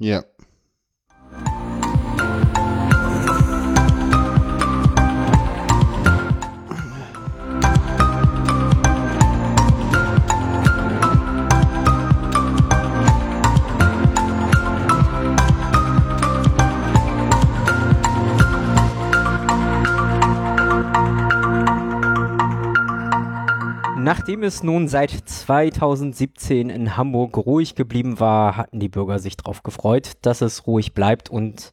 Ja. Nachdem es nun seit 2017 in Hamburg ruhig geblieben war, hatten die Bürger sich darauf gefreut, dass es ruhig bleibt und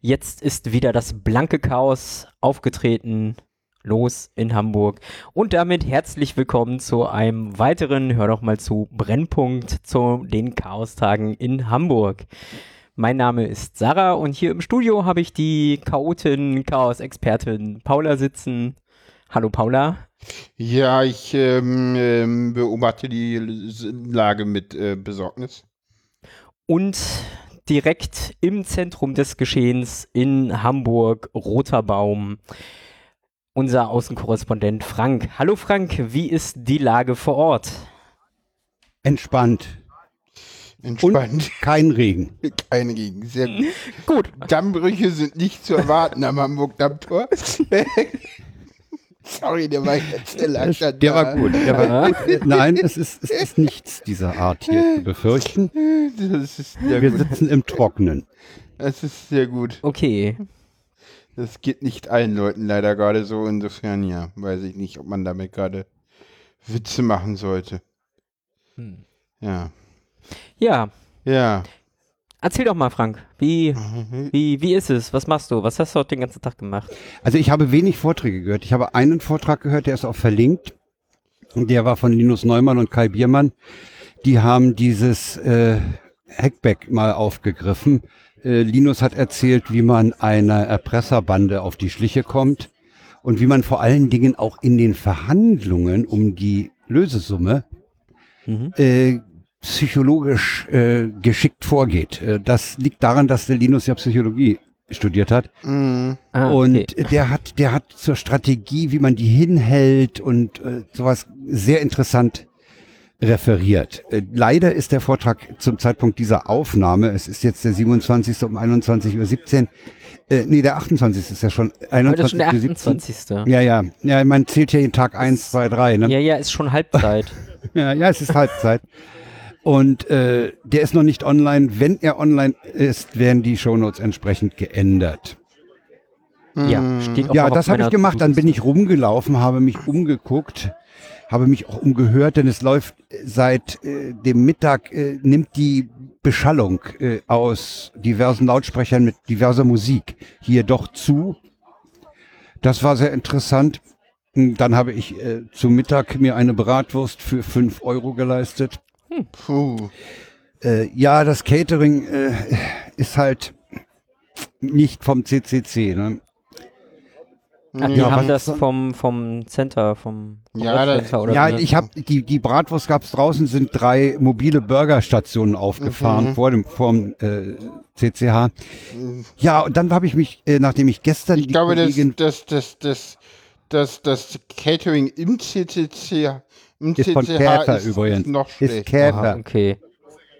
jetzt ist wieder das blanke Chaos aufgetreten. Los in Hamburg. Und damit herzlich willkommen zu einem weiteren, hör doch mal zu, Brennpunkt zu den Chaostagen in Hamburg. Mein Name ist Sarah und hier im Studio habe ich die Chaotin, Chaos-Expertin Paula sitzen. Hallo Paula. Ja, ich ähm, ähm, beobachte die Lage mit äh, Besorgnis. Und direkt im Zentrum des Geschehens in Hamburg, Roter Baum, unser Außenkorrespondent Frank. Hallo Frank, wie ist die Lage vor Ort? Entspannt. Entspannt. Und kein Regen. Kein Regen, sehr gut. gut. Dammbrüche sind nicht zu erwarten am Hamburg-Dammtor. Sorry, der war jetzt der langsam. Der war gut. Der war. Nein, es ist, es ist nichts dieser Art hier zu befürchten. Wir gut. sitzen im Trockenen. Das ist sehr gut. Okay. Das geht nicht allen Leuten leider gerade so. Insofern, ja, weiß ich nicht, ob man damit gerade Witze machen sollte. Hm. Ja. Ja. Ja. Erzähl doch mal, Frank, wie, mhm. wie, wie ist es? Was machst du? Was hast du heute den ganzen Tag gemacht? Also ich habe wenig Vorträge gehört. Ich habe einen Vortrag gehört, der ist auch verlinkt. Der war von Linus Neumann und Kai Biermann. Die haben dieses äh, Hackback mal aufgegriffen. Äh, Linus hat erzählt, wie man einer Erpresserbande auf die Schliche kommt und wie man vor allen Dingen auch in den Verhandlungen um die Lösesumme mhm. äh, psychologisch äh, geschickt vorgeht. Äh, das liegt daran, dass der Linus ja Psychologie studiert hat. Mm. Ah, und okay. der hat, der hat zur Strategie, wie man die hinhält und äh, sowas sehr interessant referiert. Äh, leider ist der Vortrag zum Zeitpunkt dieser Aufnahme, es ist jetzt der 27. um 21.17 Uhr, äh, nee, der 28. ist ja schon. 21. Heute schon der 28. Ja, ja. Ja, man zählt ja jeden Tag 1, 2, 3. Ne? Ja, ja, ist schon Halbzeit. ja, ja, es ist Halbzeit. Und äh, der ist noch nicht online. Wenn er online ist, werden die Shownotes entsprechend geändert. Ja, steht auch ja das habe ich gemacht. Dann bin ich rumgelaufen, habe mich umgeguckt, habe mich auch umgehört, denn es läuft seit äh, dem Mittag, äh, nimmt die Beschallung äh, aus diversen Lautsprechern mit diverser Musik hier doch zu. Das war sehr interessant. Dann habe ich äh, zu Mittag mir eine Bratwurst für fünf Euro geleistet. Hm. Puh. Äh, ja, das Catering äh, ist halt nicht vom CCC. Ne? Ach, die ja, haben das vom, vom Center, vom, vom ja, das, oder ja ich habe die, die Bratwurst gab's draußen, sind drei mobile Burgerstationen aufgefahren mhm. vor dem vom äh, CCH. Ja, und dann habe ich mich, äh, nachdem ich gestern ich glaube, Kollegin das, das, das, das, das, das Catering im CCC ist von Käfer ist übrigens. Noch ist Käfer. Aha, okay.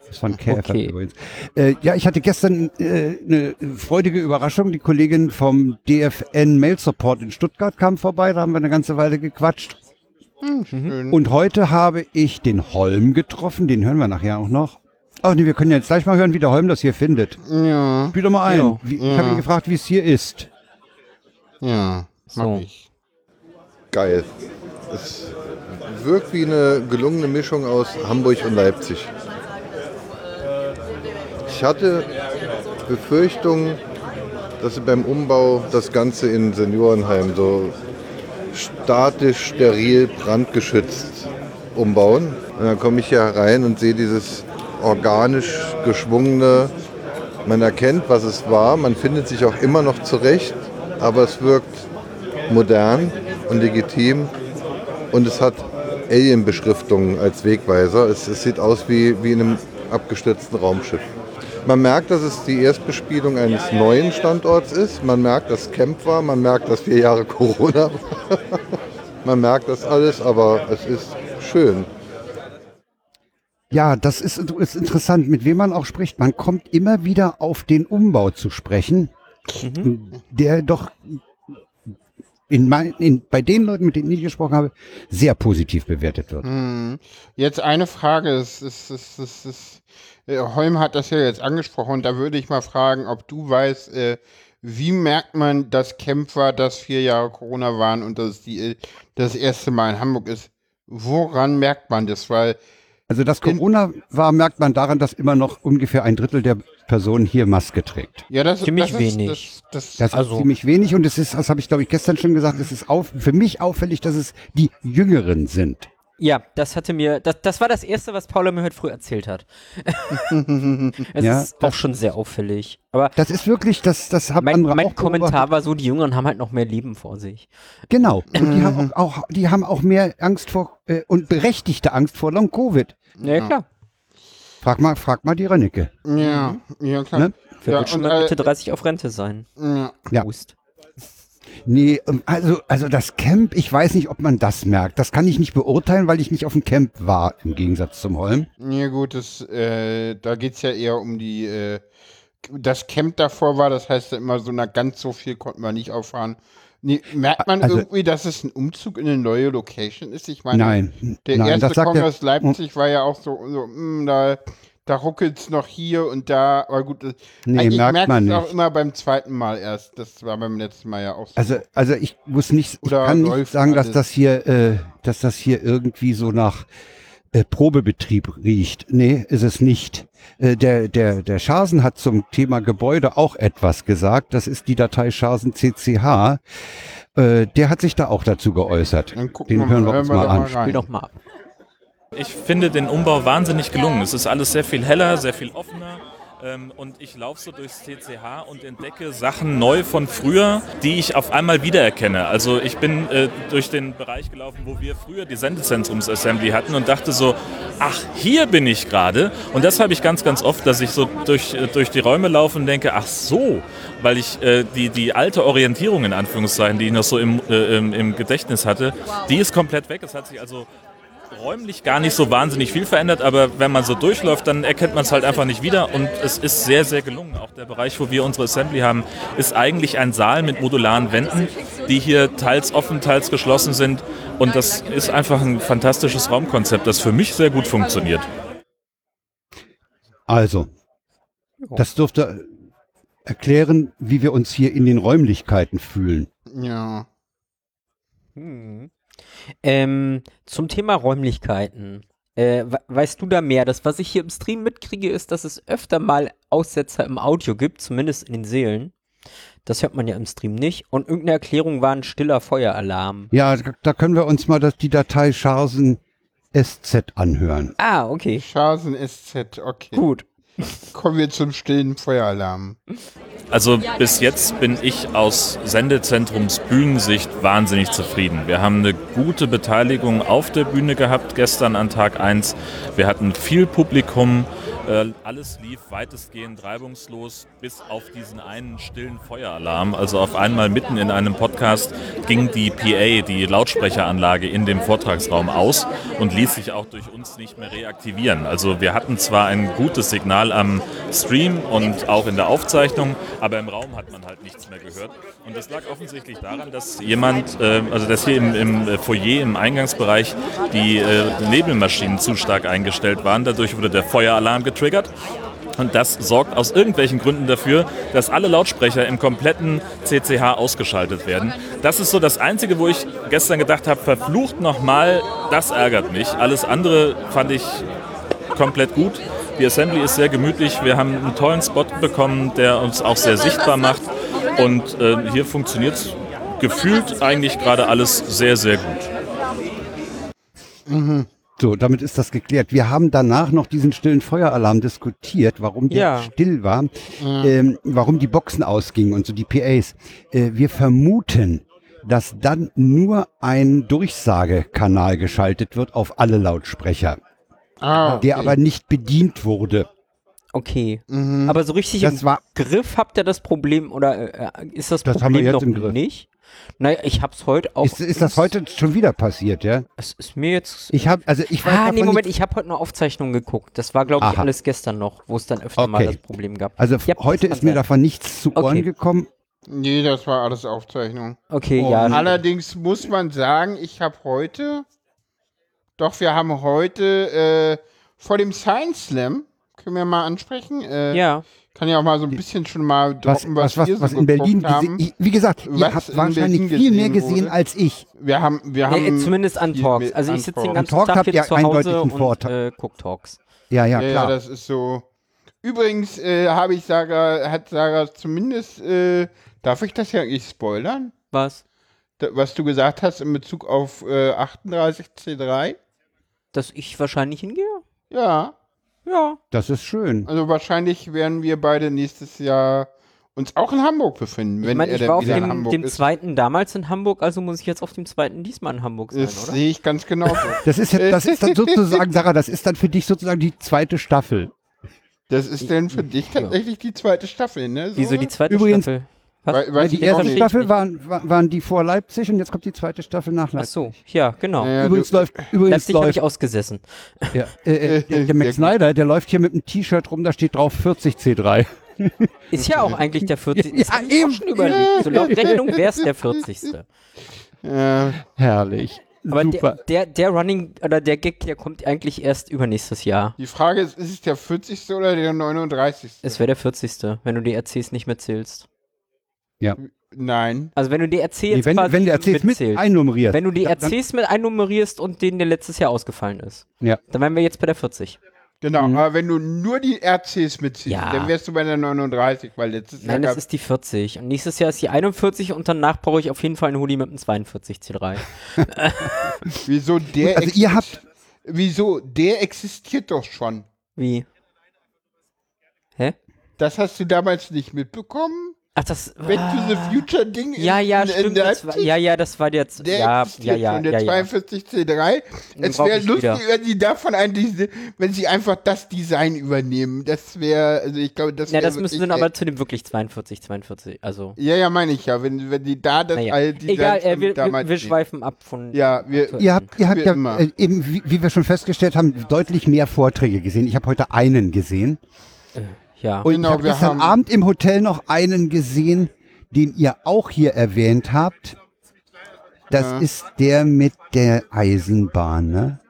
Ist von Käfer okay. übrigens. Äh, ja, ich hatte gestern äh, eine freudige Überraschung. Die Kollegin vom DFN Mail Support in Stuttgart kam vorbei. Da haben wir eine ganze Weile gequatscht. Mhm. Und heute habe ich den Holm getroffen. Den hören wir nachher auch noch. Ach nee, wir können jetzt gleich mal hören, wie der Holm das hier findet. Ja. Spiel doch mal ein. Ja. Wie, ich ja. habe ihn gefragt, wie es hier ist. Ja, so. ich. Geil. Es wirkt wie eine gelungene Mischung aus Hamburg und Leipzig. Ich hatte Befürchtungen, dass sie beim Umbau das Ganze in Seniorenheim so statisch, steril, brandgeschützt umbauen. Und dann komme ich hier rein und sehe dieses organisch geschwungene, man erkennt, was es war, man findet sich auch immer noch zurecht, aber es wirkt modern und legitim und es hat Alien-Beschriftungen als Wegweiser. Es, es, sieht aus wie, wie in einem abgestürzten Raumschiff. Man merkt, dass es die Erstbespielung eines neuen Standorts ist. Man merkt, dass Camp war. Man merkt, dass vier Jahre Corona war. man merkt das alles, aber es ist schön. Ja, das ist, ist interessant, mit wem man auch spricht. Man kommt immer wieder auf den Umbau zu sprechen, Mhm. der doch in mein, in, bei den Leuten, mit denen ich gesprochen habe, sehr positiv bewertet wird. Hm. Jetzt eine Frage. Es, es, es, es, es, äh, Holm hat das ja jetzt angesprochen. Da würde ich mal fragen, ob du weißt, äh, wie merkt man, dass war, dass vier Jahre Corona waren und dass die, äh, das erste Mal in Hamburg ist? Woran merkt man das? Weil Also, dass In- Corona war, merkt man daran, dass immer noch ungefähr ein Drittel der Personen hier Maske trägt. ja, das, Ziemlich das ist, wenig. Das, das, Das Also- ist ziemlich wenig und es ist, das habe ich glaube ich gestern schon gesagt, es ist auf, für mich auffällig, dass es die Jüngeren sind. Ja, das hatte mir, das, das war das Erste, was Paula mir heute früh erzählt hat. es Ja, ist auch schon sehr auffällig. Aber Das ist wirklich, das, das haben mein, mein auch Kommentar beobachtet. war so, die Jüngeren haben halt noch mehr Leben vor sich. Genau. Und die haben auch, auch, die haben auch mehr Angst vor äh, und berechtigte Angst vor Long Covid. Ja, klar. Frag mal, frag mal die Rönnecke. ja, ja, klar. Ne? Wer Ja, wird schon und, mal äh, Mitte 30 auf Rente sein? ja. Ja. Nee, ähm, also, also das Camp, ich weiß nicht, ob man das merkt. Das kann ich nicht beurteilen, weil ich nicht auf dem Camp war, im Gegensatz zum Holm. Ja gut, das, äh, da geht's ja eher um die, äh, das Camp davor war, das heißt immer so, na ganz so viel konnten wir nicht auffahren. Nee, merkt man Also- irgendwie, dass es ein Umzug in eine neue Location ist? Ich meine, Nein, der nein, erste Kongress. Leipzig war ja auch so, so mh, da, da ruckelt's noch hier und da, aber gut, das, Nee, ich merkt merke man es auch nicht. immer beim zweiten Mal erst. Das war beim letzten Mal ja auch so. Also, also ich muss nicht, ich kann nicht sagen, dass das hier, äh, dass das hier irgendwie so nach äh, Probebetrieb riecht. Nee, ist es nicht. Äh, der, der, der Schasen hat zum Thema Gebäude auch etwas gesagt. Das ist die Datei Schasen CCH. Äh, der hat sich da auch dazu geäußert. Dann gucken Den wir hören mal- wir uns hören wir mal da an. mal rein. Spiel doch mal ab. Ich finde den Umbau wahnsinnig gelungen. Es ist alles sehr viel heller, sehr viel offener. Ähm, und ich laufe so durchs TCH und entdecke Sachen neu von früher, die ich auf einmal wiedererkenne. Also ich bin äh, durch den Bereich gelaufen, wo wir früher die Sendezentrums-Assembly hatten und dachte so, ach, hier bin ich gerade. Und das habe ich ganz, ganz oft, dass ich so durch, äh, durch die Räume laufe und denke, ach so, weil ich äh, die, die alte Orientierung in Anführungszeichen, die ich noch so im, äh, im, im Gedächtnis hatte, die ist komplett weg. Es hat sich also räumlich gar nicht so wahnsinnig viel verändert, aber wenn man so durchläuft, dann erkennt man es halt einfach nicht wieder und es ist sehr, sehr gelungen. Auch der Bereich, wo wir unsere Assembly haben, ist eigentlich ein Saal mit modularen Wänden, die hier teils offen, teils geschlossen sind und das ist einfach ein fantastisches Raumkonzept, das für mich sehr gut funktioniert. Also, das dürfte erklären, wie wir uns hier in den Räumlichkeiten fühlen. Ja. Hm. Ähm, zum Thema Räumlichkeiten. Äh, we- weißt du da mehr? Das, was ich hier im Stream mitkriege, ist, dass es öfter mal Aussetzer im Audio gibt, zumindest in den Seelen. Das hört man ja im Stream nicht. Und irgendeine Erklärung war ein stiller Feueralarm. Ja, da können wir uns mal das, die Datei Schasen SZ anhören. Ah, okay. Schasen SZ, okay. Gut. Kommen wir zum stillen Feueralarm. Also bis jetzt bin ich aus Sendezentrums Bühnensicht wahnsinnig zufrieden. Wir haben eine gute Beteiligung auf der Bühne gehabt gestern an Tag 1. Wir hatten viel Publikum. Äh, Alles lief weitestgehend reibungslos, bis auf diesen einen stillen Feueralarm. Also auf einmal mitten in einem Podcast ging die PA, die Lautsprecheranlage, in dem Vortragsraum aus und ließ sich auch durch uns nicht mehr reaktivieren. Also wir hatten zwar ein gutes Signal am Stream und auch in der Aufzeichnung, aber im Raum hat man halt nichts mehr gehört. Und das lag offensichtlich daran, dass jemand, äh, also dass hier im, im Foyer, im Eingangsbereich, die äh, Nebelmaschinen zu stark eingestellt waren. Dadurch wurde der Feueralarm getriggert. Und das sorgt aus irgendwelchen Gründen dafür, dass alle Lautsprecher im kompletten CCH ausgeschaltet werden. Das ist so das Einzige, wo ich gestern gedacht habe, verflucht nochmal, das ärgert mich. Alles andere fand ich komplett gut. Die Assembly ist sehr gemütlich. Wir haben einen tollen Spot bekommen, der uns auch sehr sichtbar macht. Und äh, hier funktioniert gefühlt eigentlich gerade alles sehr, sehr gut. So, damit ist das geklärt. Wir haben danach noch diesen stillen Feueralarm diskutiert, warum der Ja. still war, ähm, warum die Boxen ausgingen und so die PAs. Äh, wir vermuten, dass dann nur ein Durchsagekanal geschaltet wird auf alle Lautsprecher, Ah, der aber nicht bedient wurde. Okay. Mhm. Aber so richtig Das im war, Griff habt ihr das Problem oder äh, ist das, Das haben wir Problem jetzt noch im Griff. nicht? Naja, ich hab's heute auch. ist, ist das heute schon wieder passiert, ja? Es ist mir jetzt. Ich habe, also ich weiß ah, nee, Moment, nicht, ich habe heute nur Aufzeichnungen geguckt. Das war, glaube ich, Aha. alles gestern noch, wo es dann öfter mal Okay. das Problem gab. also Ja, das heute kann ist mir sein. davon nichts zu Ohren Okay. gekommen. Nee, das war alles Aufzeichnung. Okay, ja. Allerdings muss man sagen, ich habe heute, doch wir haben heute äh, vor dem Science Slam, können wir mal ansprechen, äh, Ja. Kann ja auch mal so ein bisschen schon mal Was, droppen, was, was, wir was so in Berlin haben. wie gesagt, Was ihr habt in wahrscheinlich Berlin viel mehr gesehen wurde. als ich. Wir haben, wir haben Nee, zumindest an Talks. Also ich sitze den Talks. ganzen Talk Tag hier zu eindeutig Hause und Vorteil. äh, guck Talks. Ja, ja, Ja, klar. das ist so. Übrigens äh, habe ich Sarah, hat Sarah zumindest, äh, darf ich das ja eigentlich spoilern? Was? Da, was du gesagt hast in Bezug auf äh, 38C3? Dass ich wahrscheinlich hingehe? Ja, Ja. das ist schön. also wahrscheinlich werden wir beide nächstes Jahr uns auch in Hamburg befinden, Ich wenn meine, er ich war auf dem, Hamburg dem ist. zweiten damals in Hamburg, also muss ich jetzt auf dem zweiten diesmal in Hamburg sein, Das oder? sehe ich ganz genau so. Das ist, ja- das ist dann sozusagen, Sarah, das ist dann für dich sozusagen die zweite Staffel. Das ist denn für dich tatsächlich die zweite Staffel, ne? So? Wieso die zweite Übrigens- Staffel? Was? Wei- Ja, weiß die erste. Staffel waren, wa- waren die vor Leipzig und jetzt kommt die zweite Staffel nach Ach Leipzig. so, ja, genau. Naja, Übrigens du, läuft, übrigens Leipzig habe läuft ich ausgesessen. ja, äh, äh, der, der Max Snyder, der läuft hier mit einem T-Shirt rum, da steht drauf 40C3. Ist ja auch eigentlich der 40. Ja, Das hab ich auch eben. schon überlegt. So laut Rechnung wäre es der 40. äh, Herrlich. Aber Super. der, der, der Running oder der Gag, der kommt eigentlich erst übernächstes Jahr. die Frage ist, ist es der 40. oder der 39.? Es wäre der 40. wenn du die RCs nicht mitzählst. Nein. Also wenn du die RC Nee, jetzt wenn, quasi wenn du erzählst, mit mitzählst. einnummeriert. Wenn du die dann- RCs mit einnummerierst und den, der letztes Jahr ausgefallen ist, Ja. dann wären wir jetzt bei der 40. Genau, Mhm. aber wenn du nur die RCs mitziehst, Ja. dann wärst du bei der 39, weil letztes Jahr Nein, das ist die 40. Und nächstes Jahr ist die 41 und danach brauche ich auf jeden Fall einen Hoodie mit einem 42 C3. wieso der Also ihr habt, wieso der existiert doch schon. Wie? Hä? Das hast du damals nicht mitbekommen? Ach, das Back ah. to the Future Ding Ja, in, ja, in stimmt. Das war, Leipzig? ja, ja, das war jetzt. Der ja, ja, existiert ja, der ja, ja. 42C3. Den Es wäre lustig, wieder. wenn sie davon eigentlich, wenn sie einfach das Design übernehmen. Das wäre, also ich glaube, das Ja, wäre das müssen dann aber zu dem wirklich 42, 42. Also. Ja, ja, meine ich ja. Wenn, wenn die da das Naja. alte Egal, äh, wir, wir, damals wir schweifen ab von. Ja, wir, ihr habt, ihr habt ja immer. äh, eben, wie, wie wir schon festgestellt haben, deutlich mehr Vorträge gesehen. Ich habe heute einen gesehen. Ja. Und Genau, ich habe wir gestern haben- Abend im Hotel noch einen gesehen, den ihr auch hier erwähnt habt. Das Ja. ist der mit der Eisenbahn, ne?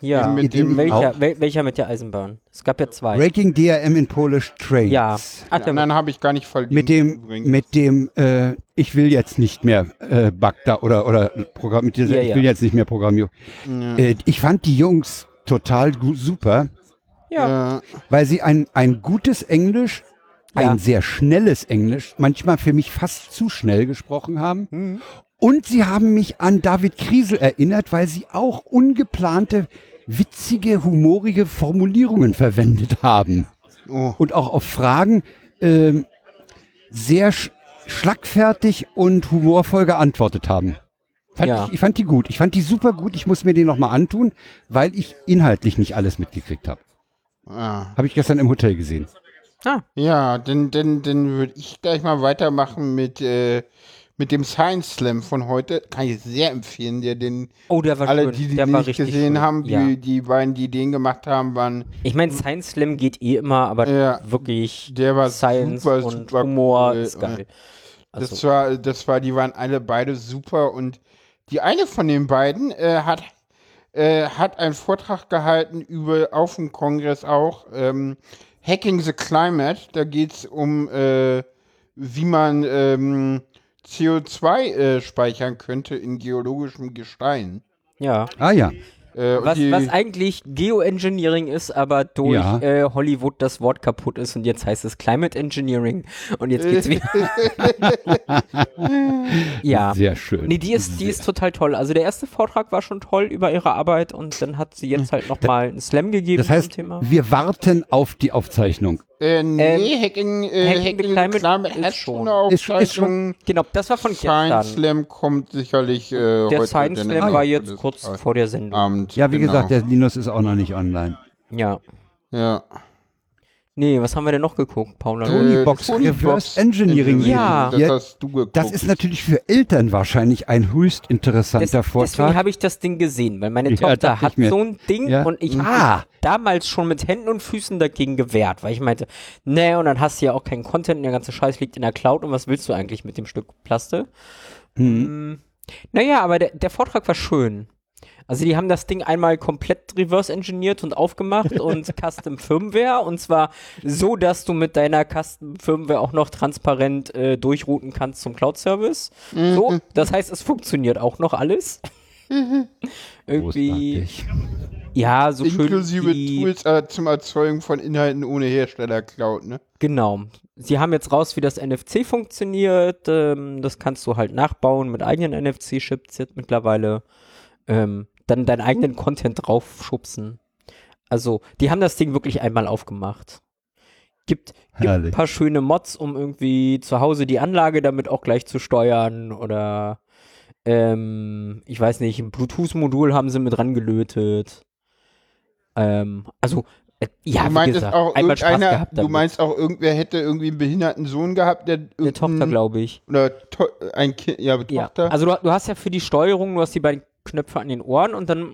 ja. mit dem- welcher, wel, welcher mit der Eisenbahn? Es gab ja zwei. Breaking DRM in Polish Trains. ja. Ach, den der, anderen habe ich gar nicht verlinkt. Mit dem, übrigens. mit dem, äh, ich will jetzt nicht mehr äh, Bagda oder oder Programm, mit dieser, Ja, ich ja. will jetzt nicht mehr Programmieren. Äh, ich fand die Jungs total super, ja. weil sie ein ein gutes Englisch, Ja. ein sehr schnelles Englisch, manchmal für mich fast zu schnell gesprochen haben. Und sie haben mich an David Kriesel erinnert, weil sie auch ungeplante, witzige, humorige Formulierungen verwendet haben. oh, Und auch auf Fragen ähm, sehr sch schlagfertig und humorvoll geantwortet haben. Fand Ja. ich, ich fand die gut. Ich fand die super gut. Ich muss mir die nochmal antun, weil ich inhaltlich nicht alles mitgekriegt habe. Ah. Habe ich gestern im Hotel gesehen. Ah, ja, dann, dann, dann würde ich gleich mal weitermachen mit, äh, mit dem Science Slam von heute. Kann ich sehr empfehlen, der den oh, der war alle, schön. die, die der den war nicht richtig gesehen schön. haben, die, ja. die beiden, die den gemacht haben, waren, Ich meine, Science Slam geht eh immer, aber Ja. wirklich der war Science super, und super Humor cool. ist geil. Das Also, war, das war, die waren alle beide super und die eine von den beiden äh, hat, äh, hat einen Vortrag gehalten über auf dem Kongress auch ähm, Hacking the Climate. Da geht es um, äh, wie man ähm, CO2 äh, speichern könnte in geologischem Gestein. ja. Ah ja. Äh, Was, was eigentlich Geoengineering ist, aber durch Ja. äh, Hollywood das Wort kaputt ist und jetzt heißt es Climate Engineering und jetzt geht's wieder. ja. Sehr schön. Nee, die ist, die ist total toll. Also der erste Vortrag war schon toll über ihre Arbeit und dann hat sie jetzt halt nochmal einen Slam gegeben das heißt, zum Thema. wir warten auf die Aufzeichnung. Äh, nee, Hacking, äh, Hacking Hacking, Climate Climate, ist hat schon- schon ist schon- ist Aufzeichnung. Genau, das war von Science gestern. Slam kommt sicherlich äh, Der heute. Science Slam war jetzt kurz vor der Sendung. Abend. Ja, wie genau. gesagt, der Linus ist auch noch nicht online. Ja. Ja. Nee, was haben wir denn noch geguckt, Paula? Äh, Tonybox Tonybox Reverse Engineering. Ja. Das Ja, hast du geguckt. Das ist natürlich für Eltern wahrscheinlich ein höchst interessanter deswegen Vortrag. habe ich das Ding gesehen, weil meine Ja, Tochter hat so ein Ding Ja. und ich Mhm. Damals schon mit Händen und Füßen dagegen gewehrt, weil ich meinte, nee, und dann hast du ja auch keinen Content und der ganze Scheiß liegt in der Cloud und was willst du eigentlich mit dem Stück Plaste? Mhm. Mm, naja, aber der, der Vortrag war schön. Also die haben das Ding einmal komplett reverse engineert und aufgemacht und Custom Firmware und zwar so, dass du mit deiner Custom Firmware auch noch transparent äh, durchrouten kannst zum Cloud Service. So, das heißt, es funktioniert auch noch alles. Irgendwie, Großartig. Ja, so Inklusive schön wie, Tools äh, zum Erzeugen von Inhalten ohne Hersteller-Cloud, ne? Genau. Sie haben jetzt raus, wie das NFC funktioniert. Ähm, das kannst du halt nachbauen mit eigenen NFC-Chips jetzt mittlerweile. Ähm, dann deinen eigenen Content draufschubsen. Also, die haben das Ding wirklich einmal aufgemacht. Gibt, gibt ein paar schöne Mods, um irgendwie zu Hause die Anlage damit auch gleich zu steuern oder ähm, ich weiß nicht, ein Bluetooth-Modul haben sie mit rangelötet. Ähm, also, äh, ja, du wie meintest gesagt, auch einmal Spaß gehabt du damit. meinst auch irgendwer hätte irgendwie einen behinderten Sohn gehabt, der Eine Tochter, glaube ich. oder to ein Kind, ja, Ja, Tochter. also du, du hast ja für die Steuerung, du hast die beiden Knöpfe an den Ohren und dann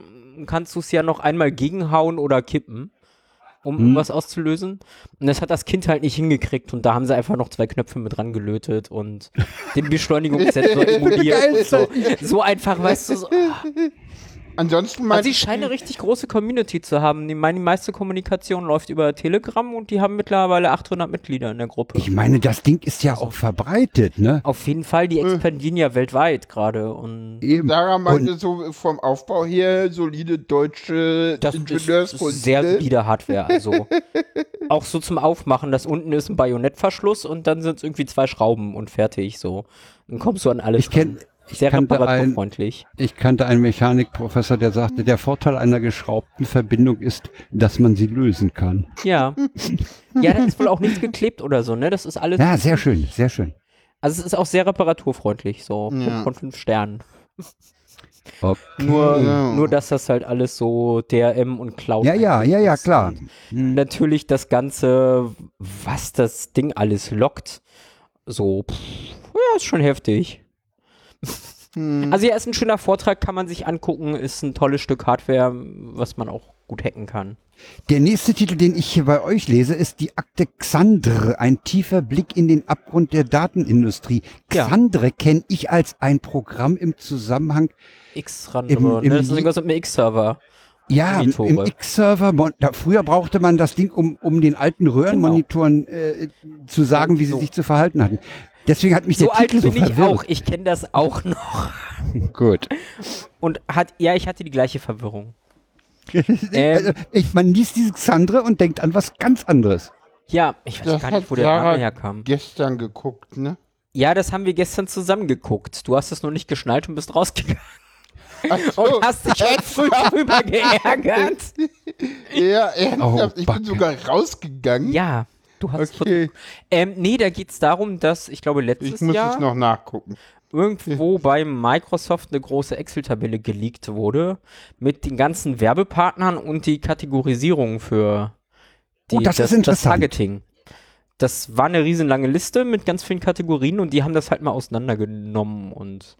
kannst du es ja noch einmal gegenhauen oder kippen, um Hm. was auszulösen. Und das hat das Kind halt nicht hingekriegt und da haben sie einfach noch zwei Knöpfe mit dran gelötet und den Beschleunigungssensor emuliert. so. so einfach, weißt du, so. ah. Ansonsten Also sie scheinen eine richtig große Community zu haben. Die, meine, die meiste Kommunikation läuft über Telegram und die haben mittlerweile 800 Mitglieder in der Gruppe. Ich meine, das Ding ist ja auch verbreitet, ne? Auf jeden Fall, die expandieren ja weltweit gerade und Eben. Sarah meinte Und- so vom Aufbau her solide deutsche Das ist, Ingenieurskunst. ist sehr solide Hardware. Also auch so zum Aufmachen, das unten ist ein Bajonettverschluss und dann sind es irgendwie zwei Schrauben und fertig. So. Dann kommst du an alles. Ich kenn- ran. Ich sehr kannte reparaturfreundlich. Ich kannte einen Mechanikprofessor, der sagte, der Vorteil einer geschraubten Verbindung ist, dass man sie lösen kann. Ja. ja, da ist wohl auch nichts geklebt oder so, ne? Das ist alles. Ja, sehr schön, sehr schön. Also es ist auch sehr reparaturfreundlich, so Ja. von fünf Sternen. Okay. Nur, Ja. nur, dass das halt alles so DRM und Cloud. Ja, ja, ja, ja, klar. Und natürlich das Ganze, was das Ding alles lockt, so, pff, ja, ist schon heftig. Hm. Also ja, ist ein schöner Vortrag, kann man sich angucken, ist ein tolles Stück Hardware, was man auch gut hacken kann. Der nächste Titel, den ich hier bei euch lese, ist die Akte Xandre, ein tiefer Blick in den Abgrund der Datenindustrie. Ja. Xandre kenne ich als ein Programm im Zusammenhang, Im- im ne? Das ist irgendwas mit einem X-Server. ja, im, Monitore. im X-Server. Früher brauchte man das Ding, um, um den alten Röhrenmonitoren äh, zu sagen, wie sie So. sich zu verhalten hatten. Deswegen hat mich So der alt Titel so bin ich verwirrt. auch, ich kenne das auch noch. Gut. Und hat, ja, ich hatte die gleiche Verwirrung. Ähm, Also, ich, man liest dieses Xandre und denkt an was ganz anderes. Ja, ich weiß Das gar nicht, wo der Sarah Name herkam. gestern geguckt, ne? Ja, das haben wir gestern zusammen geguckt. Du hast es nur nicht geschnallt und bist rausgegangen. Ach so. Und hast dich früh darüber geärgert. Ja, ernsthaft, Oh, ich bin sogar rausgegangen. Ja, du hast Okay, Ähm, nee, da geht's darum, dass, ich glaube, letztes ich muss Jahr es noch nachgucken. irgendwo bei Microsoft eine große Excel-Tabelle geleakt wurde mit den ganzen Werbepartnern und die Kategorisierung für die, Oh, das ist das interessant. Targeting. Das war eine riesenlange Liste mit ganz vielen Kategorien und die haben das halt mal auseinandergenommen und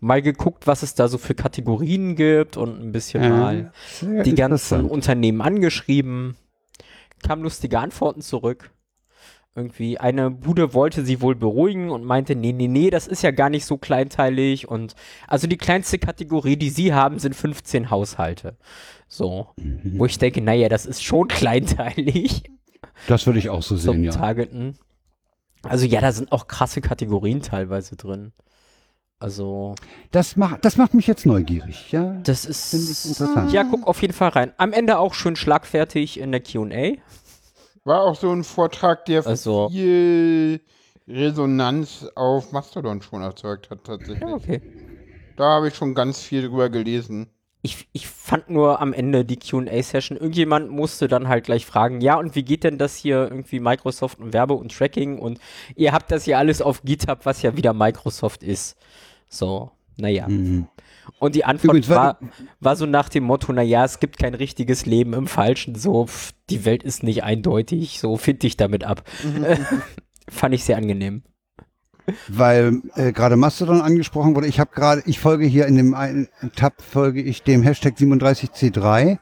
mal geguckt, was es da so für Kategorien gibt und ein bisschen mal Sehr die ganzen. Unternehmen angeschrieben, kamen lustige Antworten zurück. Irgendwie eine Bude wollte sie wohl beruhigen und meinte, nee, nee, nee, das ist ja gar nicht so kleinteilig und also die kleinste Kategorie, die sie haben, sind 15 Haushalte. So, Mhm. wo ich denke, naja, das ist schon kleinteilig Das würde ich auch so zum sehen, ja. Targeten. Also ja, da sind auch krasse Kategorien teilweise drin. Also, Das macht, das macht mich jetzt neugierig, ja. das Finde ich ist interessant. ja, guck auf jeden Fall rein. Am Ende auch schön schlagfertig in der Q&A. War auch so ein Vortrag, der Also- viel Resonanz auf Mastodon schon erzeugt hat, tatsächlich. Ja, okay. Da habe ich schon ganz viel drüber gelesen. Ich, ich fand nur am Ende die QA-Session, irgendjemand musste dann halt gleich fragen, ja, und wie geht denn das hier irgendwie Microsoft und Werbe und Tracking und ihr habt das ja alles auf GitHub, was ja wieder Microsoft ist. So. Naja. Mhm. Und die Antwort Übrigens, war, war so nach dem Motto, naja, es gibt kein richtiges Leben im Falschen, so, pff, die Welt ist nicht eindeutig, so finde ich damit ab. Fand ich sehr angenehm. weil äh, gerade Mastodon angesprochen wurde. Ich habe gerade, ich folge hier in dem einen Tab folge ich dem Hashtag 37C3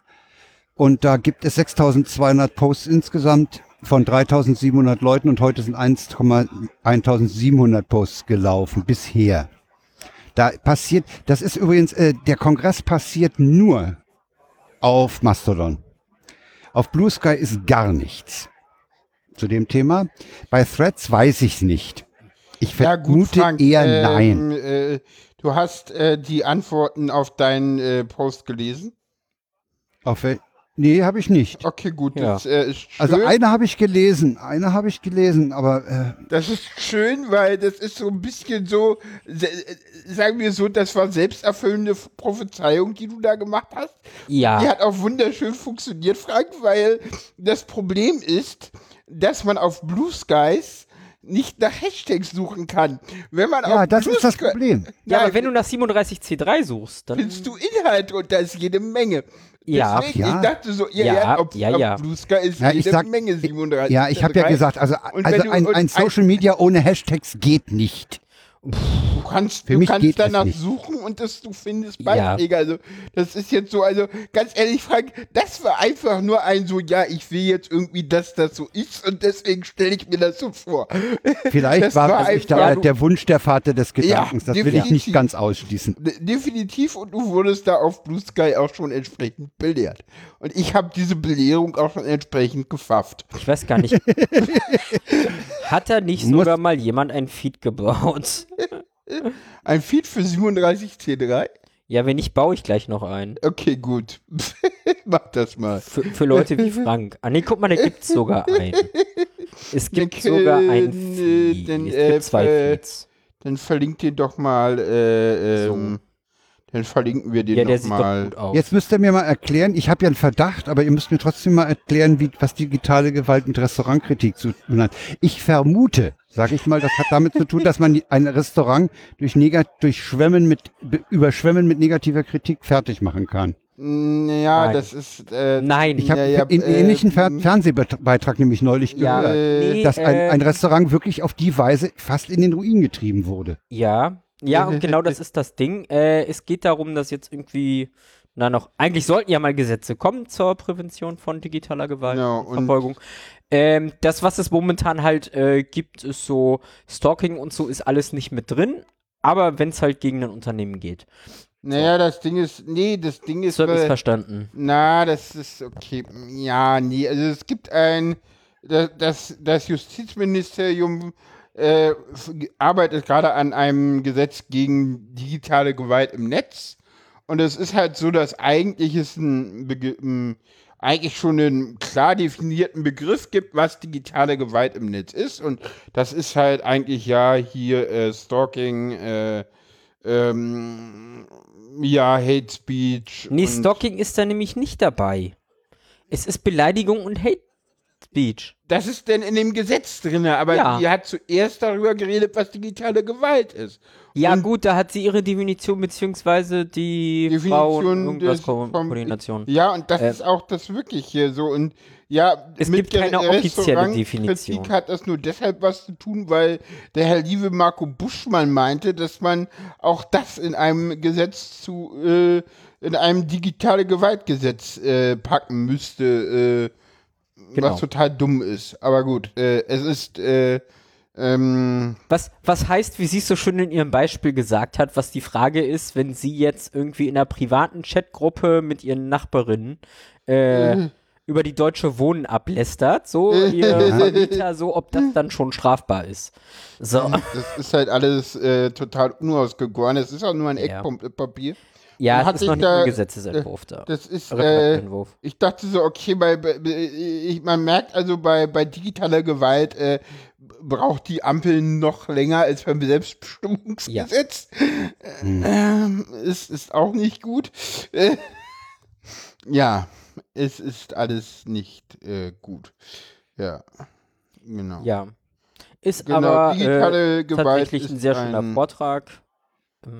und da gibt es 6200 Posts insgesamt von 3700 Leuten und heute sind 1,1700 Posts gelaufen bisher. Da passiert, das ist übrigens, äh, der Kongress passiert nur auf Mastodon. Auf Blue Sky ist gar nichts zu dem Thema. Bei Threads weiß ich es nicht. Ich Ja, vermute Frank, eher ähm, nein. Äh, du hast äh, die Antworten auf deinen äh, Post gelesen. Auf wel nee, habe ich nicht. Okay, gut, Ja. das äh, ist schön. Also eine habe ich gelesen, eine habe ich gelesen, aber äh, Das ist schön, weil das ist so ein bisschen so, äh, sagen wir so, das war selbsterfüllende Prophezeiung, die du da gemacht hast. Die Ja, hat auch wunderschön funktioniert, Frank, weil das Problem ist, dass man auf Blue Skies nicht nach Hashtags suchen kann. Wenn man ja, auf das Blue ist das Problem. ja Nein, aber wenn du nach 37C3 suchst, dann. findest du Inhalt und da ist jede Menge. Ja, Deswegen, ja. ich dachte so, ja, Ja, ja, auf, ja, ja. Blue Sky ist Ja, ich sag- Menge 37. Ja, ich habe ja gesagt, also, Und also du- ein, ein Social Media ohne Hashtags geht nicht. Du kannst, Für du kannst danach suchen und das, du findest Ja. Beiträge. Also, das ist jetzt so, also ganz ehrlich, Frank, das war einfach nur ein so, ja, ich will jetzt irgendwie, dass das so ist und deswegen stelle ich mir das so vor. Vielleicht Das war, war das nicht der, Wunsch der Vater des Gedankens. das will ich nicht ganz ausschließen. De- Definitiv und du wurdest da auf Blue Sky auch schon entsprechend belehrt. Und ich habe diese Belehrung auch schon entsprechend gefafft. Ich weiß gar nicht. Hat da nicht sogar mal jemand ein Feed gebaut? Ein Feed für 37C3? Ja, wenn nicht, baue ich gleich noch ein. Okay, gut. Mach das mal. Für, für Leute wie Frank. Ah nee, guck mal, da gibt's sogar einen. Es gibt Dann, sogar ein äh, Feed. dann, es äh, gibt zwei äh, Feeds. Dann verlinkt den doch mal, äh, So. ähm, dann verlinken wir den Ja, der noch sieht mal. doch gut aus. Jetzt müsst ihr mir mal erklären, ich habe ja einen Verdacht, aber ihr müsst mir trotzdem mal erklären, wie, was digitale Gewalt mit Restaurantkritik zu tun hat. Ich vermute, sage ich mal, das hat damit zu tun, dass man ein Restaurant durch, negat durch Schwemmen mit, be- überschwemmen mit negativer Kritik fertig machen kann. Ja, Nein. das ist. Äh, Nein. Ich habe ja, ja, in äh, ähnlichen Fer Fernsehbeitrag nämlich neulich ja, gehört, äh, nee, dass ein, ein äh, Restaurant wirklich auf die Weise fast in den Ruin getrieben wurde. Ja, ja, und genau das ist das Ding. Äh, es geht darum, dass jetzt irgendwie, na noch, eigentlich sollten ja mal Gesetze kommen zur Prävention von digitaler Gewalt Genau, und Verfolgung. Ähm, das, was es momentan halt äh, gibt, ist so Stalking und so ist alles nicht mit drin. Aber wenn es halt gegen ein Unternehmen geht. Naja, das Ding ist. Nee, das Ding ist. So äh, verstanden. Na, das ist okay. Ja, nee, also es gibt ein, das, das, das Justizministerium äh, arbeitet gerade an einem Gesetz gegen digitale Gewalt im Netz. Und es ist halt so, dass eigentlich es ein, ein, eigentlich schon einen klar definierten Begriff gibt, was digitale Gewalt im Netz ist. Und das ist halt eigentlich ja hier äh, Stalking, äh, ähm, ja, Hate Speech. Nee, Stalking ist da nämlich nicht dabei. Es ist Beleidigung und Hate Speech. Das ist denn in dem Gesetz drin, aber Ja. die hat zuerst darüber geredet, was digitale Gewalt ist. Ja, Und- gut, da hat sie ihre Definition, beziehungsweise die Definition Frauen Koordination. Ja, und das Äh, ist auch das wirklich hier so. Und ja, Es gibt keine offizielle Definition. hat das nur deshalb was zu tun, weil der Herr liebe Marco Buschmann meinte, dass man auch das in einem Gesetz zu, äh, in einem digitale Gewaltgesetz äh, packen müsste, äh, Genau. was total dumm ist. Aber gut, äh, es ist, äh, ähm, Was, was heißt, wie sie es so schön in ihrem Beispiel gesagt hat, was die Frage ist, wenn sie jetzt irgendwie in einer privaten Chatgruppe mit ihren Nachbarinnen äh, Mhm. über die deutsche Wohnen ablästert, so ihr Vermieter, so ob das dann schon strafbar ist. So, Das ist halt alles äh, total unausgegoren. Es ist auch nur ein Ja. Ja, es ist noch nicht da- ein Gesetzesentwurf da. Das ist, äh, ich dachte so, okay, bei, ich, man merkt also bei, bei digitaler Gewalt äh, braucht die Ampel noch länger als beim Selbstbestimmungsgesetz. Ähm, es ist auch nicht gut. Äh, ja, es ist alles nicht äh, gut. Ja, genau. Ja. Ist Genau, aber digitale äh, Gewalt tatsächlich ist ein sehr schöner ein- Vortrag.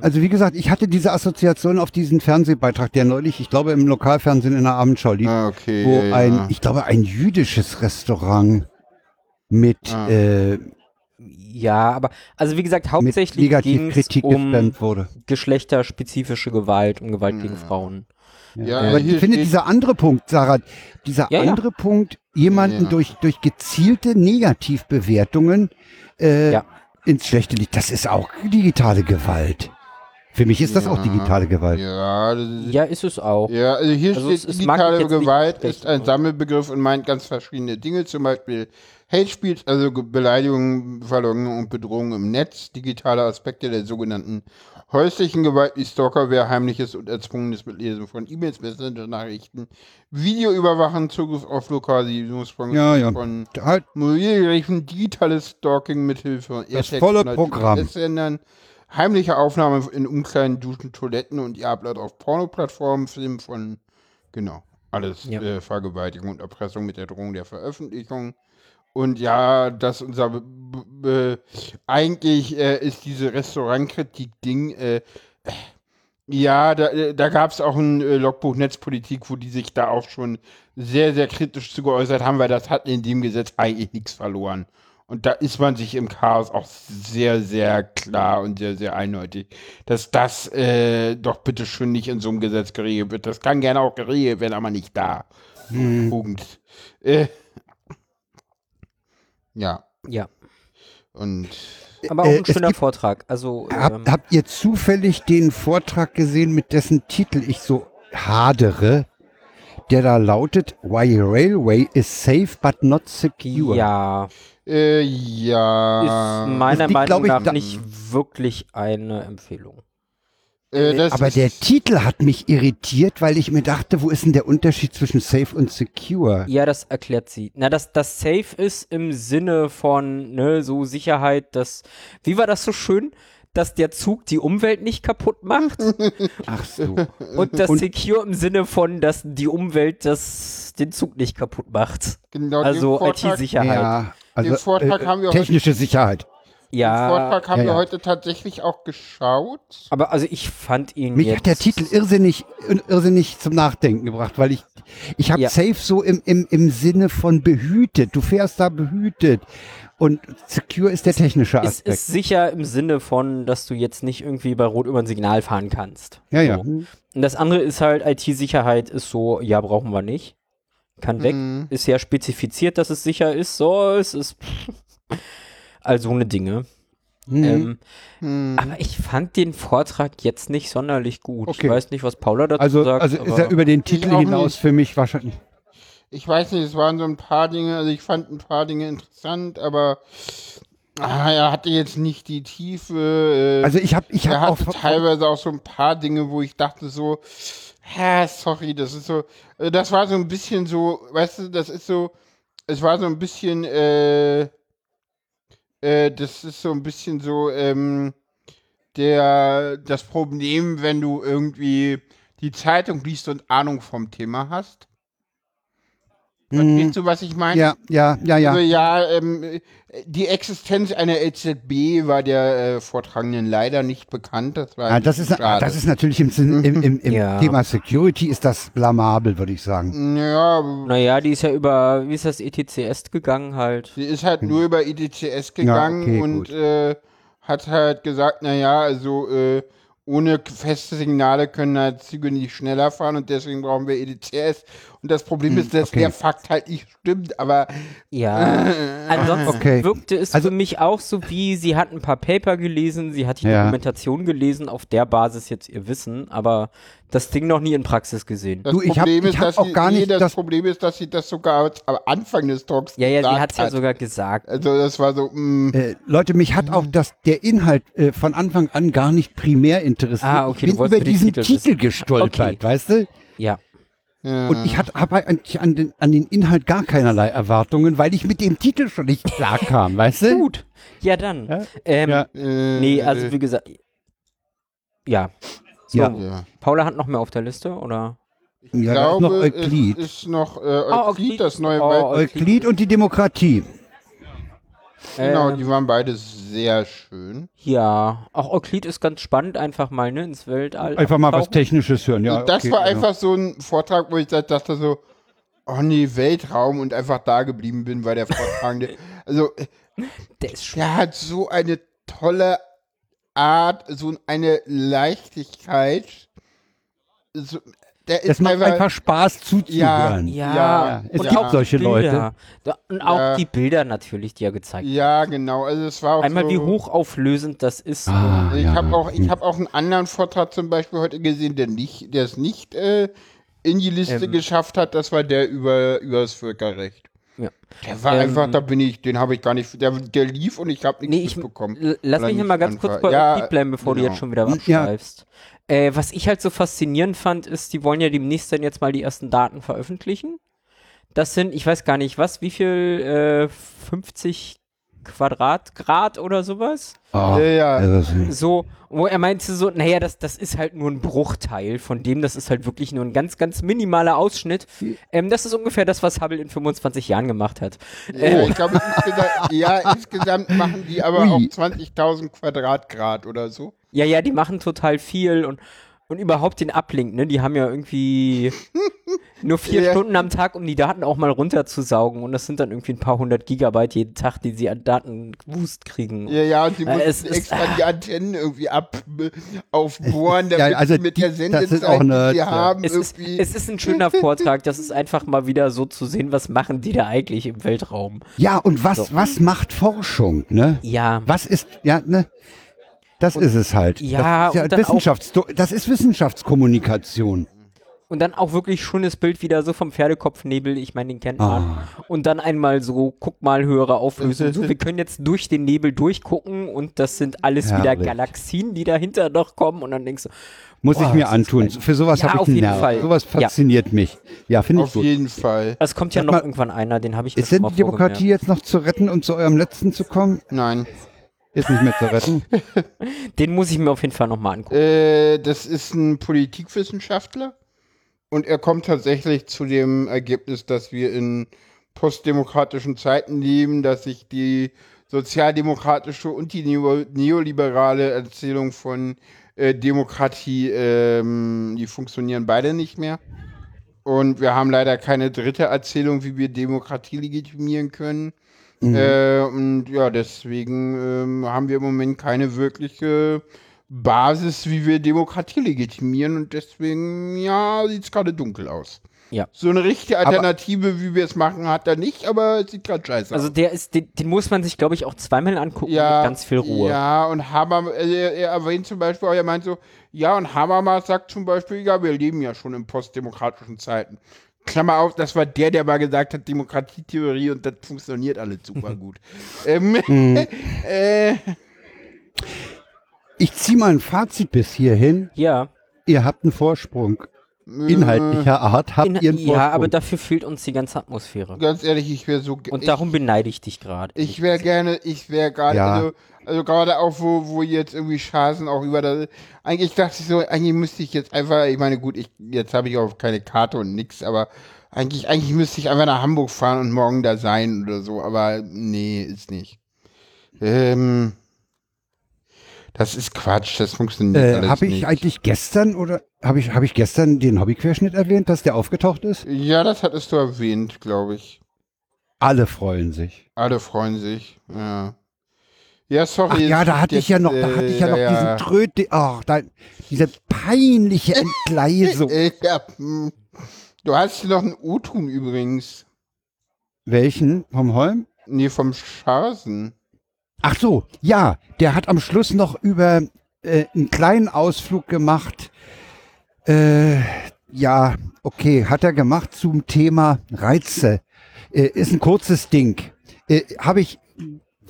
Also wie gesagt, ich hatte diese Assoziation auf diesen Fernsehbeitrag, der neulich, ich glaube im Lokalfernsehen in der Abendschau lief, Ah, okay. wo ja, ein, ja. ich glaube ein jüdisches Restaurant mit Ah. äh, Ja, aber also wie gesagt, hauptsächlich ging es um wurde. geschlechterspezifische Gewalt und Gewalt gegen Ja. Frauen. Ja, Aber ich finde dieser andere Punkt, Sarah, dieser Ja, ja. andere Punkt, jemanden Ja. durch, durch gezielte Negativbewertungen äh, Ja. Ins schlechte Licht, das ist auch digitale Gewalt. Für mich ist das auch digitale Gewalt. Ja, ist, Ja, ist es auch. Ja, also hier Also steht, digitale Gewalt ist ein Sammelbegriff und meint ganz verschiedene Dinge, zum Beispiel Hate Speech, also Ge- Beleidigungen, Verleumdung und Bedrohung im Netz, digitale Aspekte der sogenannten häuslichen Gewalt wie Stalkerware, heimliches und erzwungenes Mitlesen von E-Mails, Messenger-Nachrichten, Videoüberwachen, Zugriff auf Lokalisierung von, Ja, ja. von Halt, Mobilgeräten, digitales Stalking mithilfe von Das volle Programm. Heimliche Aufnahme in Umkleiden, Duschen, Toiletten und ihr Upload auf Pornoplattformen, Film von, genau, alles Ja. äh, Vergewaltigung und Erpressung mit der Drohung der Veröffentlichung. Und ja, das unser, b- eigentlich äh, ist diese Restaurantkritik-Ding, äh, ja, da, äh, da gab es auch ein äh, Logbuch Netzpolitik, wo die sich da auch schon sehr, sehr kritisch zu geäußert haben, weil das hat in dem Gesetz eigentlich nichts verloren. Und da ist man sich im Chaos auch sehr, sehr klar und sehr, sehr eindeutig, dass das äh, doch bitte schön nicht in so einem Gesetz geregelt wird. Das kann gerne auch geregelt werden, aber nicht da. Punkt. Äh, ja, Ja. und Aber auch Äh, ein schöner gibt- Vortrag. Also ähm, Hab, habt ihr zufällig den Vortrag gesehen, mit dessen Titel ich so hadere, der da lautet Why Railway is safe but not secure? ja, äh, ja. ist meiner liegt, Meinung glaub ich, nach da- nicht wirklich eine Empfehlung. Äh, Aber der Titel hat mich irritiert, weil ich mir dachte, wo ist denn der Unterschied zwischen safe und secure? Ja, das erklärt sie. Na, dass das Safe ist im Sinne von, ne, so Sicherheit, dass, wie war das so schön? Dass der Zug die Umwelt nicht kaputt macht Ach so. und das Und- Secure im Sinne von, dass die Umwelt das, den Zug nicht kaputt macht. genau, Also IT-Sicherheit. Ja, also Den Vortrag haben wir heute- technische Sicherheit. Den Ja, Vortrag haben ja, wir ja. heute tatsächlich auch geschaut. aber also ich fand ihn Mich jetzt. hat der Titel irrsinnig, irrsinnig zum Nachdenken gebracht, weil ich, ich habe Ja. safe so im, im, im Sinne von behütet. Du fährst da behütet. Und secure ist der technische Es Aspekt. ist sicher im Sinne von, dass du jetzt nicht irgendwie bei Rot über ein Signal fahren kannst. ja, ja. So. Und das andere ist halt, IT-Sicherheit ist so, ja, brauchen wir nicht. Kann weg. Mhm. Ist ja spezifiziert, dass es sicher ist. So, es ist. Also eine Dinge. Mhm. Ähm, Hm. aber ich fand den Vortrag jetzt nicht sonderlich gut. Okay. Ich weiß nicht, was Paula dazu also, sagt. also ist aber er über den Titel hinaus nicht. für mich wahrscheinlich. Ich weiß nicht, es waren so ein paar Dinge, also ich fand ein paar Dinge interessant, aber ah, er hatte jetzt nicht die Tiefe. Äh, Also ich habe ich er hab auch teilweise auch so ein paar Dinge, wo ich dachte so, hä, sorry, das ist so, äh, das war so ein bisschen so, weißt du, das ist so, es war so ein bisschen, äh, äh, das ist so ein bisschen so, ähm, der, das Problem, wenn du irgendwie die Zeitung liest und Ahnung vom Thema hast. Verstehst du, was ich meine? Mhm. ja, ja, ja, ja. Also ja, ähm, die Existenz einer LZB war der äh, Vortragenden leider nicht bekannt. Das war Ja, das ist, schade. das ist natürlich im, Sinn, im, im, im Ja. Thema Security ist das blamabel, würde ich sagen. ja, Naja, die ist ja über, wie ist das, ETCS gegangen halt. sie ist halt nur über IDCS gegangen okay, und äh, hat halt gesagt, naja, also äh, ohne feste Signale können halt Züge nicht schneller fahren und deswegen brauchen wir EDCS. Und das Problem ist, dass Hm, okay. der Fakt halt nicht stimmt, aber Ja. Ansonsten Okay. wirkte es Also- für mich auch so wie, sie hat ein paar Paper gelesen, sie hat die Ja. Dokumentation gelesen, auf der Basis jetzt ihr Wissen, aber das Ding noch nie in Praxis gesehen. das Du, ich hab- Problem ich ist, hab dass auch sie, gar nee, nicht das, das- Problem ist, dass sie das sogar am Anfang des Talks Ja, ja, sie hat es ja sogar gesagt. Also das war so, mm, Äh, Leute, mich hat auch das, der Inhalt äh, von Anfang an gar nicht primär interessiert. Ah, okay, ich bin über diesen Titel Titel wissen. gestolpert, Okay. weißt du? Ja. Ja. Und ich hatte aber eigentlich an den, an den Inhalt gar keinerlei Erwartungen, weil ich mit dem Titel schon nicht klar kam, weißt du? Gut. Ja, dann. Ja? Ähm, Ja. Äh, Nee, also wie gesagt, ja. So, Ja. Paula hat noch mehr auf der Liste, oder? Ich Ja, da ist glaube, noch Euklid. es ist noch äh, Ah, Euklid, Euklid. das neue Oh, Wald. Euklid und die Demokratie. Genau, Ähm, die waren beide sehr schön. Ja, auch Euklid ist ganz spannend, einfach mal ne, ins Weltall. Einfach mal was. Technisches hören. Ja, und das okay, war ja. einfach so ein Vortrag, wo ich da dachte so, oh nee, Weltraum und einfach da geblieben bin, weil der Vortragende, also Der der hat so eine tolle Art, so eine Leichtigkeit. So, der Es ist macht einfach, einfach Spaß zuzuhören. Ja, Ja, es und gibt auch solche Bilder. Leute. Da, und auch Ja. die Bilder natürlich, die er gezeigt hat. ja, genau. Also es war auch Einmal so, wie hochauflösend das ist. Ah, Ich ja. habe auch, ich habe auch einen anderen Vortrag zum Beispiel heute gesehen, der nicht, der es nicht äh, in die Liste Ähm. geschafft hat. Das war der über über das Völkerrecht. Ja. Der war Ähm. einfach, da bin ich, den habe ich gar nicht, der, der lief und ich habe nichts Nee, ich mitbekommen. lass mich hier mal ganz kurz bei Ja, bleiben, bevor du genau. jetzt schon wieder Ja. Äh, was ich halt so faszinierend fand, ist, die wollen ja demnächst dann jetzt mal die ersten Daten veröffentlichen. Das sind, ich weiß gar nicht was, wie viel, äh, 50 Quadratgrad oder sowas? Ah, Ja, ja. So, wo er meinte so, naja, das, das ist halt nur ein Bruchteil von dem, das ist halt wirklich nur ein ganz, ganz minimaler Ausschnitt. Ähm, das ist ungefähr das, was Hubble in 25 Jahren gemacht hat. Ja, ich glaube, insgesamt, ja, insgesamt machen die aber Ui. auch 20.000 Quadratgrad oder so. Ja, ja, die machen total viel und, und überhaupt den Uplink, ne? Die haben ja irgendwie nur vier Ja. Stunden am Tag, um die Daten auch mal runterzusaugen. Und das sind dann irgendwie ein paar hundert Gigabyte jeden Tag, die sie an Datenwust kriegen. Ja, ja, und sie Äh, es mussten ist- extra die Antennen irgendwie ab aufbohren, damit Ja, also mit die- der Sendezeit, auch die sie ja. haben, Es ist, irgendwie. es ist ein schöner Vortrag. Das ist einfach mal wieder so zu sehen, was machen die da eigentlich im Weltraum. ja, und was, So. was macht Forschung, ne? Ja. Was ist, ja, ne? Das ist es halt. Ja, das ist, und dann auch- Wissenschafts das ist Wissenschaftskommunikation. Und dann auch wirklich schönes Bild wieder so vom Pferdekopfnebel, ich meine, den kennt man. Ah. Und dann einmal so, guck mal, höhere Auflösung. So, wir können jetzt durch den Nebel durchgucken und das sind alles wieder Herrlich. Galaxien, die dahinter noch kommen. Und dann denkst du, Muss Boah, ich mir antun. Für sowas Ja, habe ich auf einen jeden Nerv. Fall. Sowas Ja. fasziniert mich. Ja, finde ich Auf gut. jeden Fall. es kommt ja Sag noch mal, irgendwann einer, den habe ich Ist denn die Demokratie jetzt noch zu retten und zu eurem letzten zu kommen? Nein. Ist nicht mehr zu retten. Den muss ich mir auf jeden Fall nochmal angucken. Äh, das ist ein Politikwissenschaftler und er kommt tatsächlich zu dem Ergebnis, dass wir in postdemokratischen Zeiten leben, dass sich die sozialdemokratische und die neo neoliberale Erzählung von äh, Demokratie, ähm, die funktionieren beide nicht mehr. Und wir haben leider keine dritte Erzählung, wie wir Demokratie legitimieren können. Äh, und ja, deswegen ähm, haben wir im Moment keine wirkliche Basis, wie wir Demokratie legitimieren. Und deswegen, ja, sieht es gerade dunkel aus. Ja. So eine richtige Alternative, wie wir es machen, hat er nicht, aber es sieht gerade scheiße Also aus. der ist, den, den muss man sich, glaube ich, auch zweimal angucken Ja, mit ganz viel Ruhe. Ja, und Haber, äh, er, er erwähnt zum Beispiel, er meint so, ja, und Habermas sagt zum Beispiel, ja, wir leben ja schon in postdemokratischen Zeiten. Klammer auf, das war der, der mal gesagt hat, Demokratietheorie und das funktioniert alles super gut. ähm, äh, Ich ziehe mal ein Fazit bis hierhin. Ja, Ihr habt einen Vorsprung. Inhaltlicher Art habt in, ihr einen Vorsprung. ja, aber dafür fehlt uns die ganze Atmosphäre. ganz ehrlich, ich wäre so Und ich, darum beneide ich dich gerade. Ich wäre gerne, ich wäre gerade, Ja. also, also gerade auch, wo, wo jetzt irgendwie Schasen auch über das, eigentlich dachte ich so, eigentlich müsste ich jetzt einfach, ich meine, gut, ich, jetzt habe ich auch keine Karte und nix, aber eigentlich, eigentlich müsste ich einfach nach Hamburg fahren und morgen da sein oder so, aber nee, ist nicht. Ähm, das ist Quatsch, das funktioniert Äh, alles habe ich nicht. eigentlich gestern oder habe ich, hab ich gestern den Hobbyquerschnitt erwähnt, dass der aufgetaucht ist? Ja, das hattest du erwähnt, glaube ich. Alle freuen sich. Alle freuen sich, ja. Ja, sorry. Ach ja, jetzt- da hatte ich ja noch, da äh, hatte ich ja noch ja, diesen Tröte, ach, da, diese peinliche Entgleisung. Äh, ja, hm. Du hast hier noch einen O-Tun übrigens. Welchen? Vom Holm? Nee, vom Schasen. Ach so, ja, der hat am Schluss noch über äh, einen kleinen Ausflug gemacht. Äh, ja, okay, hat er gemacht zum Thema Reize. Äh, ist ein kurzes Ding. Äh, Habe ich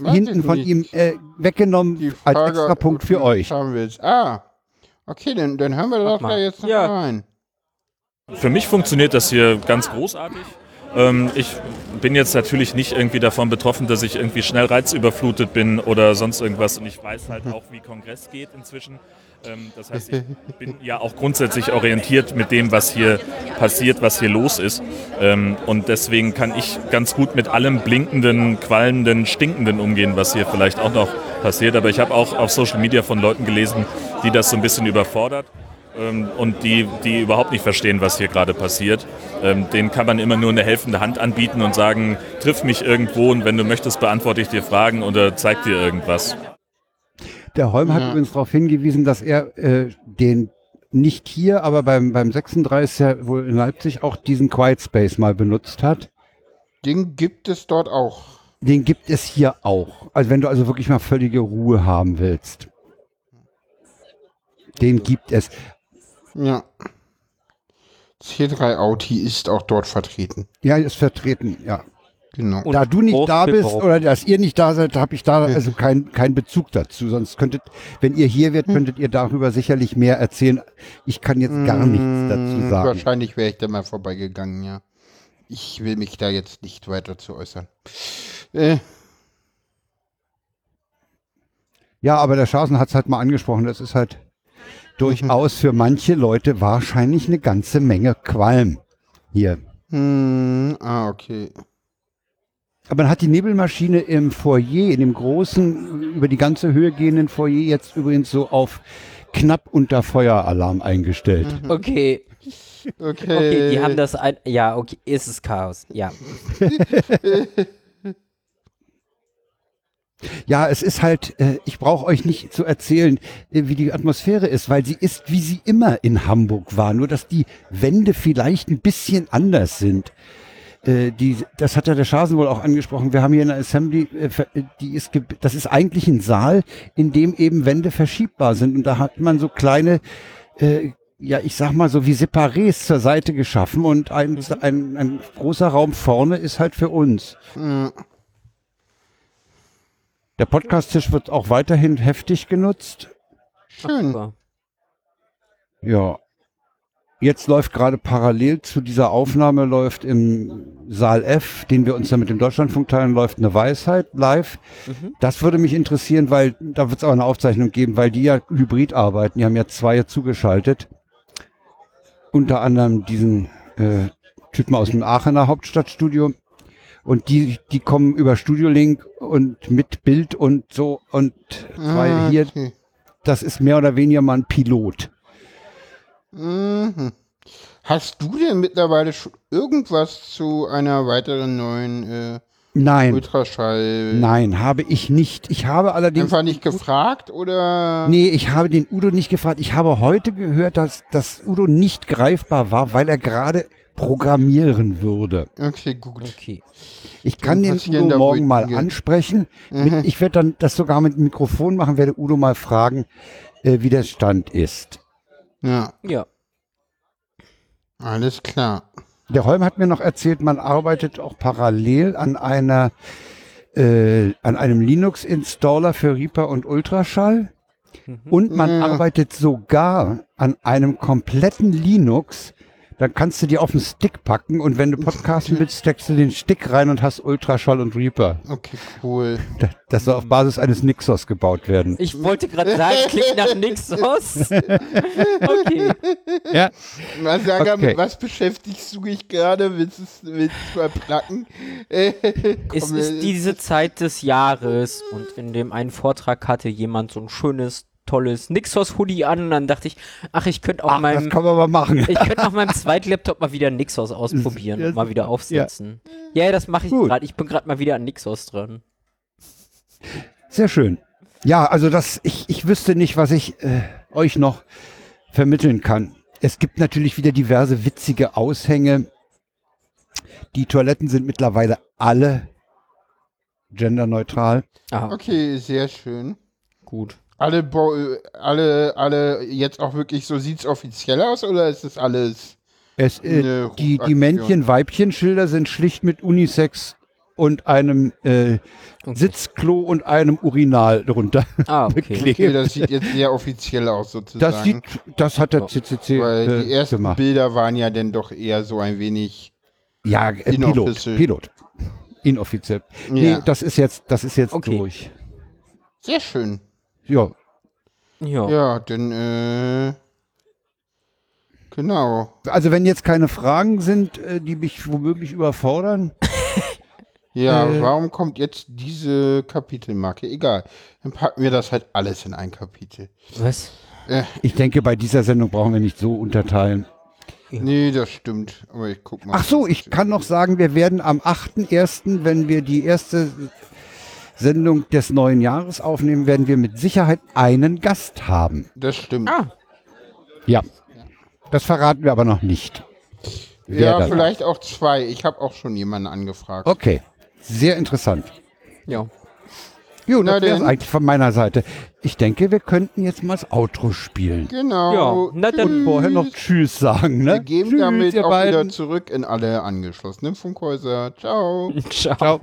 hinten von nicht. ihm äh, weggenommen als extra Punkt für euch. Haben willst. Ah, okay, dann, dann hören wir doch da jetzt noch Ja. rein. Für mich funktioniert das hier ganz großartig. Ähm, ich bin jetzt natürlich nicht irgendwie davon betroffen, dass ich irgendwie schnell reizüberflutet bin oder sonst irgendwas. Und ich weiß halt auch, wie Kongress geht inzwischen. Ähm, das heißt, ich bin ja auch grundsätzlich orientiert mit dem, was hier passiert, was hier los ist. Ähm, und deswegen kann ich ganz gut mit allem blinkenden, qualmenden, stinkenden umgehen, was hier vielleicht auch noch passiert. Aber ich habe auch auf Social Media von Leuten gelesen, die das so ein bisschen überfordert ähm, und die, die überhaupt nicht verstehen, was hier gerade passiert. Denen kann man immer nur eine helfende Hand anbieten und sagen, triff mich irgendwo und wenn du möchtest, beantworte ich dir Fragen oder zeig dir irgendwas. Der Holm hat Ja. übrigens darauf hingewiesen, dass er äh, den nicht hier, aber beim, beim 36er wohl in Leipzig auch diesen Quiet Space mal benutzt hat. Den gibt es dort auch. Den gibt es hier auch. Also wenn du also wirklich mal völlige Ruhe haben willst. Den gibt es. Ja. C3 Auti ist auch dort vertreten. Ja, ist vertreten, ja. Genau. Und da du nicht da bist oder dass ihr nicht da seid, habe ich da also keinen keinen Bezug dazu. Sonst könntet, wenn ihr hier wärt, könntet ihr darüber sicherlich mehr erzählen. Ich kann jetzt gar nichts dazu sagen. Wahrscheinlich wäre ich da mal vorbeigegangen, ja. Ich will mich da jetzt nicht weiter zu äußern. Äh, Ja, aber der Schasen hat es halt mal angesprochen. Das ist halt durchaus für manche Leute wahrscheinlich eine ganze Menge Qualm hier. hm, ah, okay. Aber man hat die Nebelmaschine im Foyer, in dem großen, über die ganze Höhe gehenden Foyer jetzt übrigens so auf knapp unter Feueralarm eingestellt. Okay, Okay. okay, die haben das ein. Ja, okay, ist es Chaos. Ja. Ja, es ist halt, äh, ich brauche euch nicht zu erzählen, äh, wie die Atmosphäre ist, weil sie ist, wie sie immer in Hamburg war, nur dass die Wände vielleicht ein bisschen anders sind. Äh, die, das hat ja der Schasen wohl auch angesprochen. Wir haben hier eine Assembly, äh, äh, die ist, das ist eigentlich ein Saal, in dem eben Wände verschiebbar sind und da hat man so kleine, äh, ja, ich sag mal so wie Separés zur Seite geschaffen und ein, ein, ein großer Raum vorne ist halt für uns. Der Podcast-Tisch wird auch weiterhin heftig genutzt. Schön. Ja. Jetzt läuft gerade parallel zu dieser Aufnahme läuft im Saal F, den wir uns ja mit dem Deutschlandfunk teilen, läuft eine Weisheit live. Das würde mich interessieren, weil da wird es auch eine Aufzeichnung geben, weil die ja hybrid arbeiten. Die haben ja zwei zugeschaltet. Unter anderem diesen äh, Typen aus dem Aachener Hauptstadtstudio. Und die, die kommen über Studiolink und mit Bild und so. Und weil Ah, hier, okay. das ist mehr oder weniger mal ein Pilot. Mhm. Hast du denn mittlerweile schon irgendwas zu einer weiteren neuen äh, Nein, Ultraschall? nein, habe ich nicht. Ich habe allerdings. Einfach nicht gefragt oder? Nee, ich habe den Udo nicht gefragt. Ich habe heute gehört, dass, dass Udo nicht greifbar war, weil er gerade programmieren würde. Okay, gut. Okay. Ich kann den Udo morgen mal Dinge. ansprechen. Mhm. Ich werde dann das sogar mit dem Mikrofon machen, werde Udo mal fragen, äh, wie der Stand ist. Ja, Ja. alles klar. Der Holm hat mir noch erzählt, man arbeitet auch parallel an einer äh, an einem Linux-Installer für Reaper und Ultraschall. Und man Ja. arbeitet sogar an einem kompletten Linux. Dann kannst du die auf den Stick packen und wenn du podcasten willst, steckst du den Stick rein und hast Ultraschall und Reaper. Okay, cool. Da- Das soll auf Basis eines Nixos gebaut werden. Ich wollte gerade sagen, klingt nach nix aus. Okay. Ja. Masaga, Okay. mit was beschäftigst du dich gerade? Willst du es willst du's mal placken? Äh, Es ist diese Zeit des Jahres und in dem einen Vortrag hatte jemand so ein schönes, tolles Nixos-Hoodie an und dann dachte ich, ach, ich könnte auf Ach, das meinem kann man mal machen. ich könnte auf meinem Zweitlaptop mal wieder Nixos ausprobieren Ja, und mal wieder aufsetzen. Ja, das mache ich gerade. Ich bin gerade mal wieder an Nixos dran. Sehr schön. Ja, also das, ich, ich wüsste nicht, was ich äh, euch noch vermitteln kann. Es gibt natürlich wieder diverse witzige Aushänge. Die Toiletten sind mittlerweile alle genderneutral. Ah, Okay, sehr schön. gut. Alle, Bo alle, alle, jetzt auch wirklich, so sieht's offiziell aus oder ist das alles? Es, äh, Eine die die. Männchen-Weibchen-Schilder sind schlicht mit Unisex und einem äh, Sitzklo und einem Urinal drunter Ah, okay. beklebt. Okay, das sieht jetzt sehr offiziell aus sozusagen. Das sieht, das hat der CCC Weil die äh, ersten gemacht. Bilder waren ja dann doch eher so ein wenig. Ja, äh, Pilot. Pilot. Inoffiziell. Nee, Ja. das ist jetzt, das ist jetzt Okay. durch. Sehr schön. Ja. Ja. Ja, dann, äh, genau. Also wenn jetzt keine Fragen sind, äh, die mich womöglich überfordern, Ja, Äh. warum kommt jetzt diese Kapitelmarke? Egal. Dann packen wir das halt alles in ein Kapitel. Was? ich denke, bei dieser Sendung brauchen wir nicht so unterteilen. Nee, das stimmt. Aber ich guck mal. Ach so, ich kann noch sagen, wir werden am 8.1., wenn wir die erste Sendung des neuen Jahres aufnehmen, werden wir mit Sicherheit einen Gast haben. Das stimmt. Ah, Ja. Das verraten wir aber noch nicht. wer ja, vielleicht auch zwei. Ich habe auch schon jemanden angefragt. Okay. Sehr interessant. ja. Jo, Na das wäre denn. eigentlich von meiner Seite. Ich denke, wir könnten jetzt mal das Outro spielen. Genau. Ja, na dann- Und vorher noch Tschüss sagen, ne? Wir geben Tschüss, damit auch wieder beiden. zurück in alle angeschlossenen Funkhäuser. Ciao. Ciao. Ciao.